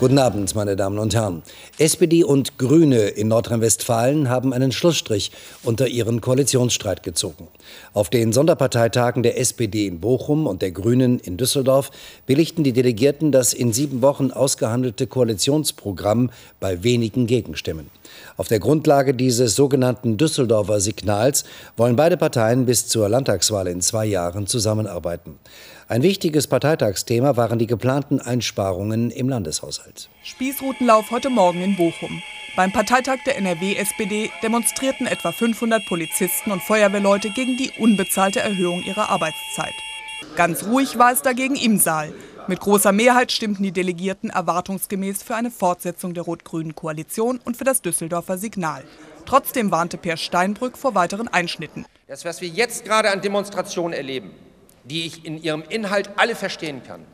Guten Abend, meine Damen und Herren. SPD und Grüne in Nordrhein-Westfalen haben einen Schlussstrich unter ihren Koalitionsstreit gezogen. Auf den Sonderparteitagen der SPD in Bochum und der Grünen in Düsseldorf billigten die Delegierten das in sieben Wochen ausgehandelte Koalitionsprogramm bei wenigen Gegenstimmen. Auf der Grundlage dieses sogenannten Düsseldorfer Signals wollen beide Parteien bis zur Landtagswahl in zwei Jahren zusammenarbeiten. Ein wichtiges Parteitagsthema waren die geplanten Einsparungen im Landeshaushalt. Spießrutenlauf heute Morgen in Bochum. Beim Parteitag der NRW-SPD demonstrierten etwa 500 Polizisten und Feuerwehrleute gegen die unbezahlte Erhöhung ihrer Arbeitszeit. Ganz ruhig war es dagegen im Saal. Mit großer Mehrheit stimmten die Delegierten erwartungsgemäß für eine Fortsetzung der rot-grünen Koalition und für das Düsseldorfer Signal. Trotzdem warnte Peer Steinbrück vor weiteren Einschnitten. Das, was wir jetzt gerade an Demonstrationen erleben, die ich in ihrem Inhalt alle verstehen kann.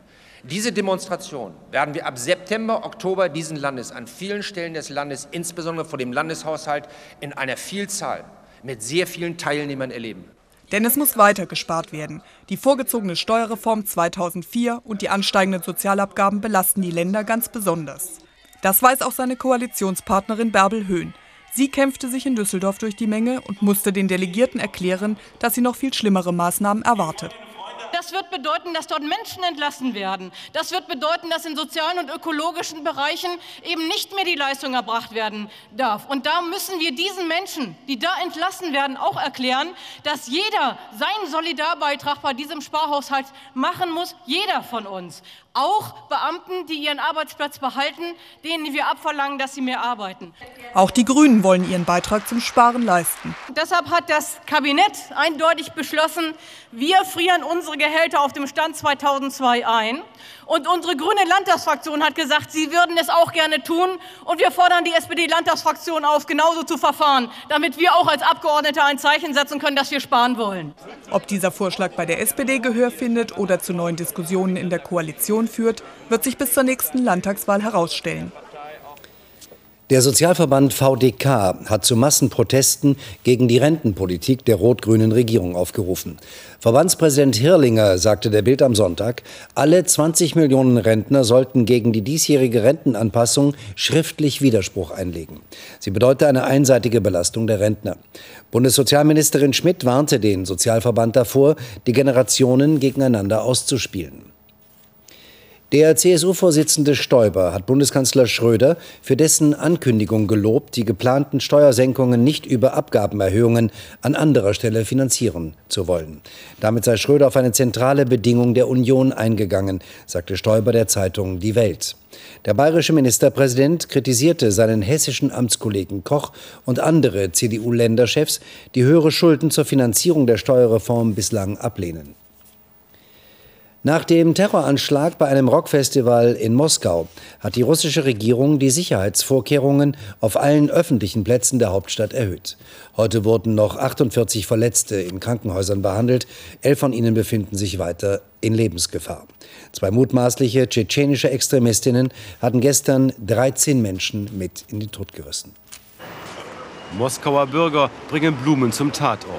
Diese Demonstration werden wir ab September, Oktober diesen Landes an vielen Stellen des Landes, insbesondere vor dem Landeshaushalt, in einer Vielzahl mit sehr vielen Teilnehmern erleben. Denn es muss weiter gespart werden. Die vorgezogene Steuerreform 2004 und die ansteigenden Sozialabgaben belasten die Länder ganz besonders. Das weiß auch seine Koalitionspartnerin Bärbel Höhn. Sie kämpfte sich in Düsseldorf durch die Menge und musste den Delegierten erklären, dass sie noch viel schlimmere Maßnahmen erwartet. Das wird bedeuten, dass dort Menschen entlassen werden. Das wird bedeuten, dass in sozialen und ökologischen Bereichen eben nicht mehr die Leistung erbracht werden darf. Und da müssen wir diesen Menschen, die da entlassen werden, auch erklären, dass jeder seinen Solidarbeitrag bei diesem Sparhaushalt machen muss, jeder von uns. Auch Beamten, die ihren Arbeitsplatz behalten, denen wir abverlangen, dass sie mehr arbeiten. Auch die Grünen wollen ihren Beitrag zum Sparen leisten. Deshalb hat das Kabinett eindeutig beschlossen, wir frieren unsere Gehälter auf dem Stand 2002 ein. Und unsere grüne Landtagsfraktion hat gesagt, sie würden es auch gerne tun. Und wir fordern die SPD-Landtagsfraktion auf, genauso zu verfahren, damit wir auch als Abgeordnete ein Zeichen setzen können, dass wir sparen wollen. Ob dieser Vorschlag bei der SPD Gehör findet oder zu neuen Diskussionen in der Koalition führt, wird sich bis zur nächsten Landtagswahl herausstellen. Der Sozialverband VDK hat zu Massenprotesten gegen die Rentenpolitik der rot-grünen Regierung aufgerufen. Verbandspräsident Hirlinger sagte der Bild am Sonntag, alle 20 Millionen Rentner sollten gegen die diesjährige Rentenanpassung schriftlich Widerspruch einlegen. Sie bedeute eine einseitige Belastung der Rentner. Bundessozialministerin Schmidt warnte den Sozialverband davor, die Generationen gegeneinander auszuspielen. Der CSU-Vorsitzende Stoiber hat Bundeskanzler Schröder für dessen Ankündigung gelobt, die geplanten Steuersenkungen nicht über Abgabenerhöhungen an anderer Stelle finanzieren zu wollen. Damit sei Schröder auf eine zentrale Bedingung der Union eingegangen, sagte Stoiber der Zeitung Die Welt. Der bayerische Ministerpräsident kritisierte seinen hessischen Amtskollegen Koch und andere CDU-Länderchefs, die höhere Schulden zur Finanzierung der Steuerreform bislang ablehnen. Nach dem Terroranschlag bei einem Rockfestival in Moskau hat die russische Regierung die Sicherheitsvorkehrungen auf allen öffentlichen Plätzen der Hauptstadt erhöht. Heute wurden noch 48 Verletzte in Krankenhäusern behandelt. Elf von ihnen befinden sich weiter in Lebensgefahr. Zwei mutmaßliche tschetschenische Extremistinnen hatten gestern 13 Menschen mit in den Tod gerissen. Moskauer Bürger bringen Blumen zum Tatort.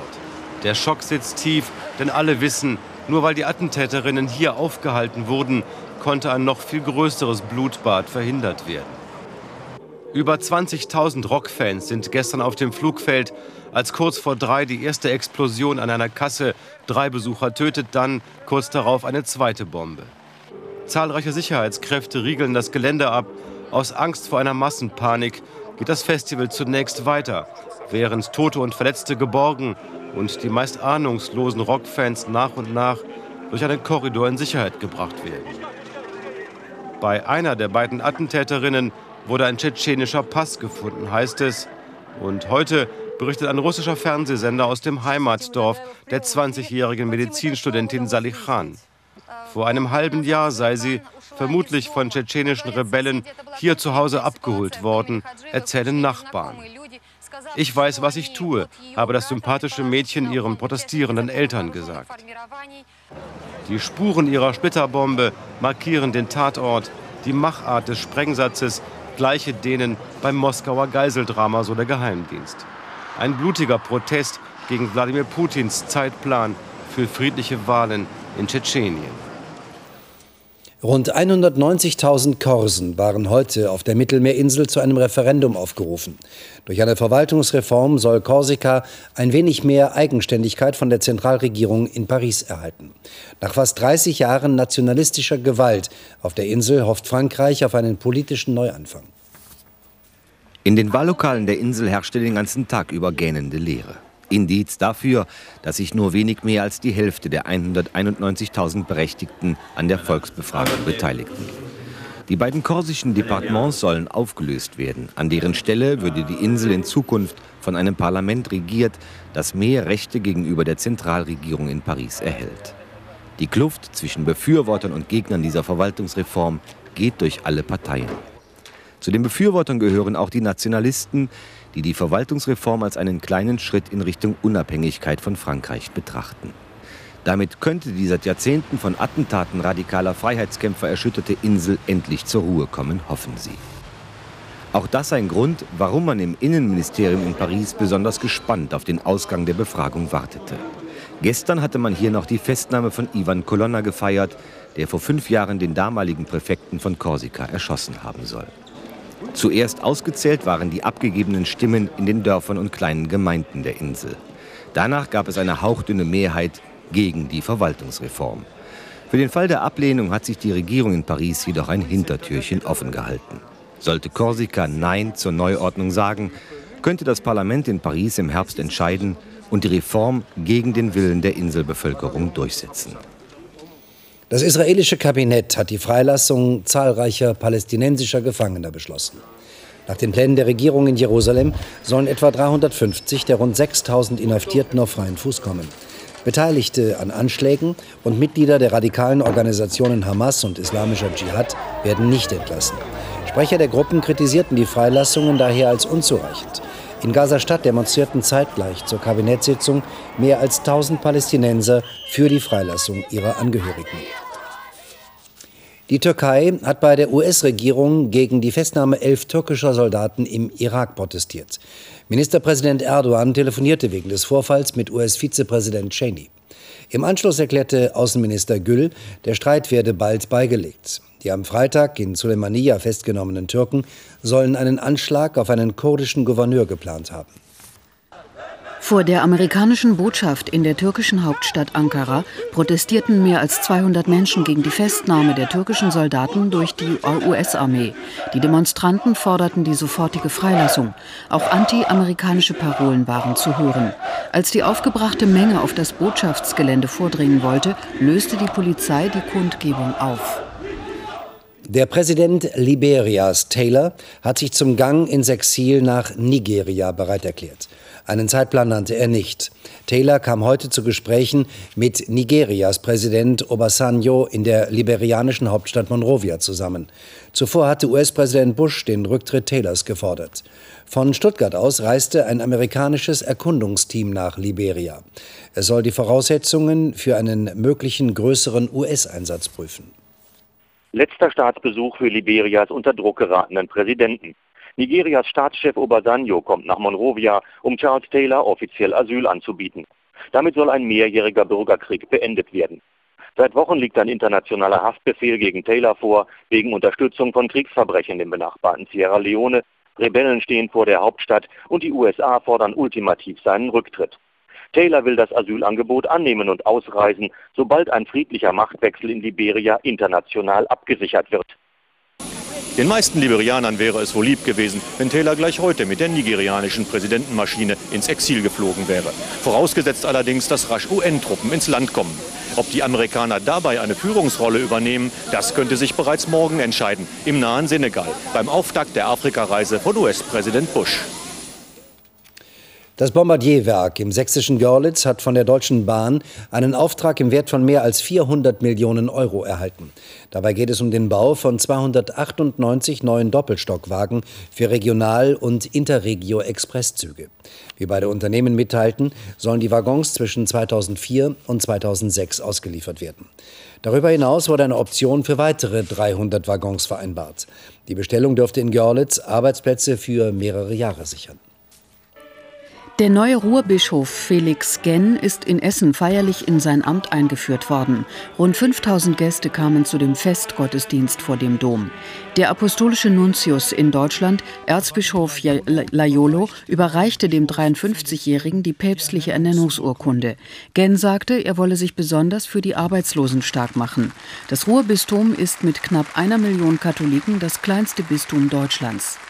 Der Schock sitzt tief, denn alle wissen, nur weil die Attentäterinnen hier aufgehalten wurden, konnte ein noch viel größeres Blutbad verhindert werden. Über 20.000 Rockfans sind gestern auf dem Flugfeld, als kurz vor drei die erste Explosion an einer Kasse drei Besucher tötet, dann kurz darauf eine zweite Bombe. Zahlreiche Sicherheitskräfte riegeln das Gelände ab. Aus Angst vor einer Massenpanik geht das Festival zunächst weiter, während Tote und Verletzte geborgen und die meist ahnungslosen Rockfans nach und nach durch einen Korridor in Sicherheit gebracht werden. Bei einer der beiden Attentäterinnen wurde ein tschetschenischer Pass gefunden, heißt es. Und heute berichtet ein russischer Fernsehsender aus dem Heimatdorf der 20-jährigen Medizinstudentin Salih Khan. Vor einem halben Jahr sei sie, vermutlich von tschetschenischen Rebellen, hier zu Hause abgeholt worden, erzählen Nachbarn. Ich weiß, was ich tue, habe das sympathische Mädchen ihren protestierenden Eltern gesagt. Die Spuren ihrer Splitterbombe markieren den Tatort. Die Machart des Sprengsatzes gleiche denen beim Moskauer Geiseldrama, so der Geheimdienst. Ein blutiger Protest gegen Wladimir Putins Zeitplan für friedliche Wahlen in Tschetschenien. Rund 190.000 Korsen waren heute auf der Mittelmeerinsel zu einem Referendum aufgerufen. Durch eine Verwaltungsreform soll Korsika ein wenig mehr Eigenständigkeit von der Zentralregierung in Paris erhalten. Nach fast 30 Jahren nationalistischer Gewalt auf der Insel hofft Frankreich auf einen politischen Neuanfang. In den Wahllokalen der Insel herrschte den ganzen Tag über gähnende Leere. Indiz dafür, dass sich nur wenig mehr als die Hälfte der 191.000 Berechtigten an der Volksbefragung beteiligten. Die beiden korsischen Departements sollen aufgelöst werden. An deren Stelle würde die Insel in Zukunft von einem Parlament regiert, das mehr Rechte gegenüber der Zentralregierung in Paris erhält. Die Kluft zwischen Befürwortern und Gegnern dieser Verwaltungsreform geht durch alle Parteien. Zu den Befürwortern gehören auch die Nationalisten, die die Verwaltungsreform als einen kleinen Schritt in Richtung Unabhängigkeit von Frankreich betrachten. Damit könnte die seit Jahrzehnten von Attentaten radikaler Freiheitskämpfer erschütterte Insel endlich zur Ruhe kommen, hoffen sie. Auch das ein Grund, warum man im Innenministerium in Paris besonders gespannt auf den Ausgang der Befragung wartete. Gestern hatte man hier noch die Festnahme von Ivan Colonna gefeiert, der vor fünf Jahren den damaligen Präfekten von Korsika erschossen haben soll. Zuerst ausgezählt waren die abgegebenen Stimmen in den Dörfern und kleinen Gemeinden der Insel. Danach gab es eine hauchdünne Mehrheit gegen die Verwaltungsreform. Für den Fall der Ablehnung hat sich die Regierung in Paris jedoch ein Hintertürchen offen gehalten. Sollte Korsika Nein zur Neuordnung sagen, könnte das Parlament in Paris im Herbst entscheiden und die Reform gegen den Willen der Inselbevölkerung durchsetzen. Das israelische Kabinett hat die Freilassung zahlreicher palästinensischer Gefangener beschlossen. Nach den Plänen der Regierung in Jerusalem sollen etwa 350 der rund 6000 Inhaftierten auf freien Fuß kommen. Beteiligte an Anschlägen und Mitglieder der radikalen Organisationen Hamas und Islamischer Dschihad werden nicht entlassen. Sprecher der Gruppen kritisierten die Freilassungen daher als unzureichend. In Gaza-Stadt demonstrierten zeitgleich zur Kabinettssitzung mehr als 1000 Palästinenser für die Freilassung ihrer Angehörigen. Die Türkei hat bei der US-Regierung gegen die Festnahme elf türkischer Soldaten im Irak protestiert. Ministerpräsident Erdogan telefonierte wegen des Vorfalls mit US-Vizepräsident Cheney. Im Anschluss erklärte Außenminister Gül, der Streit werde bald beigelegt. Die am Freitag in Suleimania festgenommenen Türken sollen einen Anschlag auf einen kurdischen Gouverneur geplant haben. Vor der amerikanischen Botschaft in der türkischen Hauptstadt Ankara protestierten mehr als 200 Menschen gegen die Festnahme der türkischen Soldaten durch die US-Armee. Die Demonstranten forderten die sofortige Freilassung. Auch anti-amerikanische Parolen waren zu hören. Als die aufgebrachte Menge auf das Botschaftsgelände vordringen wollte, löste die Polizei die Kundgebung auf. Der Präsident Liberias, Taylor, hat sich zum Gang ins Exil nach Nigeria bereit erklärt. Einen Zeitplan nannte er nicht. Taylor kam heute zu Gesprächen mit Nigerias Präsident Obasanjo in der liberianischen Hauptstadt Monrovia zusammen. Zuvor hatte US-Präsident Bush den Rücktritt Taylors gefordert. Von Stuttgart aus reiste ein amerikanisches Erkundungsteam nach Liberia. Es soll die Voraussetzungen für einen möglichen größeren US-Einsatz prüfen. Letzter Staatsbesuch für Liberias unter Druck geratenen Präsidenten. Nigerias Staatschef Obasanjo kommt nach Monrovia, um Charles Taylor offiziell Asyl anzubieten. Damit soll ein mehrjähriger Bürgerkrieg beendet werden. Seit Wochen liegt ein internationaler Haftbefehl gegen Taylor vor, wegen Unterstützung von Kriegsverbrechen im benachbarten Sierra Leone. Rebellen stehen vor der Hauptstadt und die USA fordern ultimativ seinen Rücktritt. Taylor will das Asylangebot annehmen und ausreisen, sobald ein friedlicher Machtwechsel in Liberia international abgesichert wird. Den meisten Liberianern wäre es wohl lieb gewesen, wenn Taylor gleich heute mit der nigerianischen Präsidentenmaschine ins Exil geflogen wäre. Vorausgesetzt allerdings, dass rasch UN-Truppen ins Land kommen. Ob die Amerikaner dabei eine Führungsrolle übernehmen, das könnte sich bereits morgen entscheiden, im nahen Senegal, beim Auftakt der Afrikareise von US-Präsident Bush. Das Bombardierwerk im sächsischen Görlitz hat von der Deutschen Bahn einen Auftrag im Wert von mehr als 400 Millionen Euro erhalten. Dabei geht es um den Bau von 298 neuen Doppelstockwagen für Regional- und Interregio-Expresszüge. Wie beide Unternehmen mitteilten, sollen die Waggons zwischen 2004 und 2006 ausgeliefert werden. Darüber hinaus wurde eine Option für weitere 300 Waggons vereinbart. Die Bestellung dürfte in Görlitz Arbeitsplätze für mehrere Jahre sichern. Der neue Ruhrbischof Felix Genn ist in Essen feierlich in sein Amt eingeführt worden. Rund 5000 Gäste kamen zu dem Festgottesdienst vor dem Dom. Der apostolische Nuntius in Deutschland, Erzbischof Laiolo, überreichte dem 53-Jährigen die päpstliche Ernennungsurkunde. Genn sagte, er wolle sich besonders für die Arbeitslosen stark machen. Das Ruhrbistum ist mit knapp einer Million Katholiken das kleinste Bistum Deutschlands.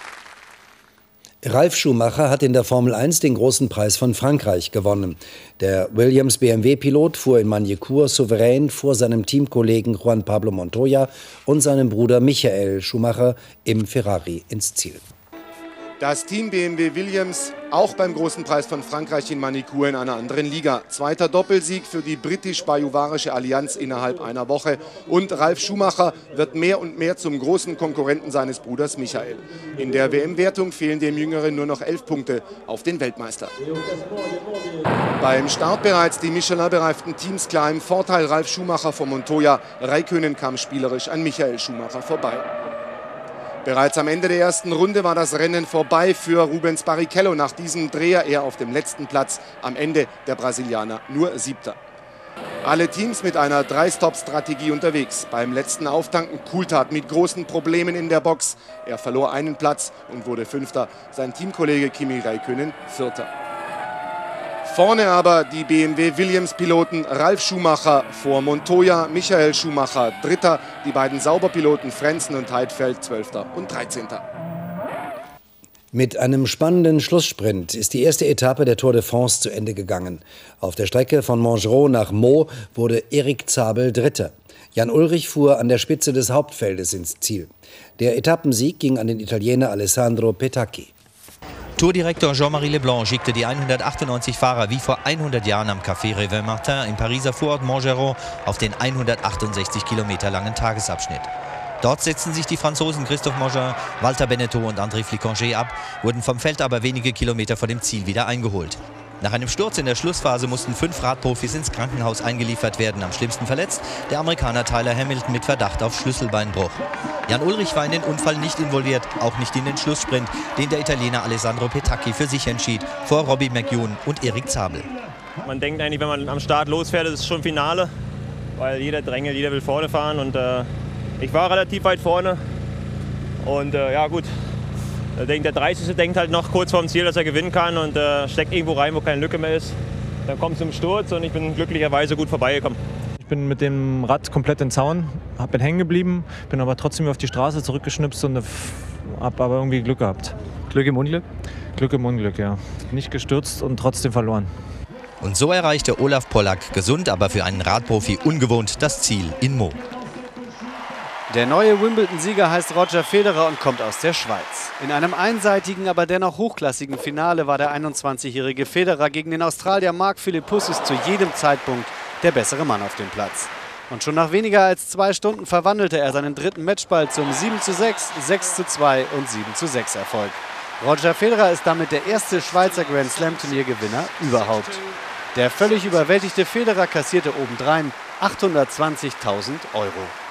Ralf Schumacher hat in der Formel 1 den großen Preis von Frankreich gewonnen. Der Williams BMW-Pilot fuhr in Magny-Cours souverän vor seinem Teamkollegen Juan Pablo Montoya und seinem Bruder Michael Schumacher im Ferrari ins Ziel. Das Team BMW Williams auch beim großen Preis von Frankreich in Manicourt in einer anderen Liga. Zweiter Doppelsieg für die britisch-bajuwarische Allianz innerhalb einer Woche. Und Ralf Schumacher wird mehr und mehr zum großen Konkurrenten seines Bruders Michael. In der WM-Wertung fehlen dem Jüngeren nur noch elf Punkte auf den Weltmeister. Beim Start bereits die Michelin-bereiften Teams klar im Vorteil. Ralf Schumacher von Montoya. Raikönen kam spielerisch an Michael Schumacher vorbei. Bereits am Ende der ersten Runde war das Rennen vorbei für Rubens Barrichello. Nach diesem Dreher er auf dem letzten Platz. Am Ende der Brasilianer nur Siebter. Alle Teams mit einer Drei-Stop-Strategie unterwegs. Beim letzten Auftanken Coulthard mit großen Problemen in der Box. Er verlor einen Platz und wurde Fünfter. Sein Teamkollege Kimi Räikkönen Vierter. Vorne aber die BMW Williams-Piloten Ralf Schumacher vor Montoya, Michael Schumacher Dritter, die beiden Sauberpiloten Frenzen und Heidfeld Zwölfter und Dreizehnter. Mit einem spannenden Schlusssprint ist die erste Etappe der Tour de France zu Ende gegangen. Auf der Strecke von Montgereau nach Meaux wurde Erik Zabel Dritter. Jan Ulrich fuhr an der Spitze des Hauptfeldes ins Ziel. Der Etappensieg ging an den Italiener Alessandro Petacchi. Tourdirektor Jean-Marie Leblanc schickte die 198 Fahrer wie vor 100 Jahren am Café Réveil Martin im Pariser Vorort Montgeron auf den 168 Kilometer langen Tagesabschnitt. Dort setzten sich die Franzosen Christophe Mongin, Walter Beneteau und André Flicanger ab, wurden vom Feld aber wenige Kilometer vor dem Ziel wieder eingeholt. Nach einem Sturz in der Schlussphase mussten fünf Radprofis ins Krankenhaus eingeliefert werden. Am schlimmsten verletzt der Amerikaner Tyler Hamilton mit Verdacht auf Schlüsselbeinbruch. Jan Ulrich war in den Unfall nicht involviert, auch nicht in den Schlusssprint, den der Italiener Alessandro Petacchi für sich entschied, vor Robbie McEwen und Erik Zabel. Man denkt eigentlich, wenn man am Start losfährt, ist es schon Finale, weil jeder drängelt, jeder will vorne fahren und äh, ich war relativ weit vorne und äh, ja gut, der 30. denkt halt noch kurz vorm Ziel, dass er gewinnen kann und äh, steckt irgendwo rein, wo keine Lücke mehr ist. Dann kommt es zum Sturz und ich bin glücklicherweise gut vorbeigekommen. Ich bin mit dem Rad komplett in den Zaun, bin hängen geblieben, bin aber trotzdem auf die Straße zurückgeschnipst und habe aber irgendwie Glück gehabt. Glück im Unglück? Glück im Unglück, ja. Nicht gestürzt und trotzdem verloren. Und so erreichte Olaf Pollack, gesund, aber für einen Radprofi ungewohnt, das Ziel in Mo. Der neue Wimbledon-Sieger heißt Roger Federer und kommt aus der Schweiz. In einem einseitigen, aber dennoch hochklassigen Finale war der 21-jährige Federer gegen den Australier Mark Philippussis zu jedem Zeitpunkt der bessere Mann auf dem Platz. Und schon nach weniger als zwei Stunden verwandelte er seinen dritten Matchball zum 7 zu 6, 6 zu 2 und 7 zu 6 Erfolg. Roger Federer ist damit der erste Schweizer Grand Slam Turniergewinner überhaupt. Der völlig überwältigte Federer kassierte obendrein 820.000 Euro.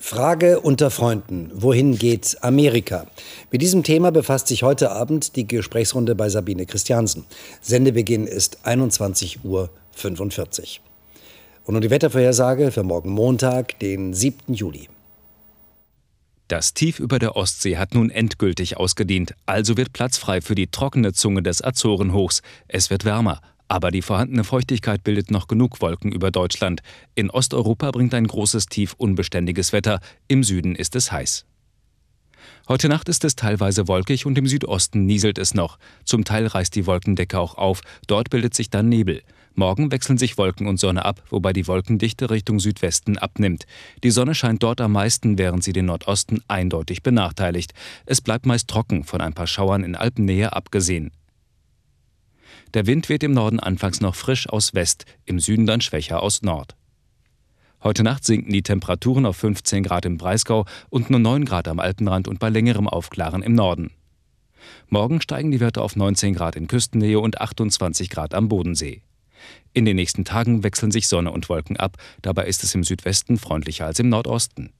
Frage unter Freunden. Wohin geht Amerika? Mit diesem Thema befasst sich heute Abend die Gesprächsrunde bei Sabine Christiansen. Sendebeginn ist 21.45 Uhr. Und nun die Wettervorhersage für morgen Montag, den 7. Juli. Das Tief über der Ostsee hat nun endgültig ausgedient, also wird Platz frei für die trockene Zunge des Azorenhochs. Es wird wärmer, aber die vorhandene Feuchtigkeit bildet noch genug Wolken über Deutschland. In Osteuropa bringt ein großes Tief unbeständiges Wetter, im Süden ist es heiß. Heute Nacht ist es teilweise wolkig und im Südosten nieselt es noch. Zum Teil reißt die Wolkendecke auch auf, dort bildet sich dann Nebel. Morgen wechseln sich Wolken und Sonne ab, wobei die Wolkendichte Richtung Südwesten abnimmt. Die Sonne scheint dort am meisten, während sie den Nordosten eindeutig benachteiligt. Es bleibt meist trocken, von ein paar Schauern in Alpennähe abgesehen. Der Wind weht im Norden anfangs noch frisch aus West, im Süden dann schwächer aus Nord. Heute Nacht sinken die Temperaturen auf 15 Grad im Breisgau und nur 9 Grad am Alpenrand und bei längerem Aufklaren im Norden. Morgen steigen die Werte auf 19 Grad in Küstennähe und 28 Grad am Bodensee. In den nächsten Tagen wechseln sich Sonne und Wolken ab, dabei ist es im Südwesten freundlicher als im Nordosten.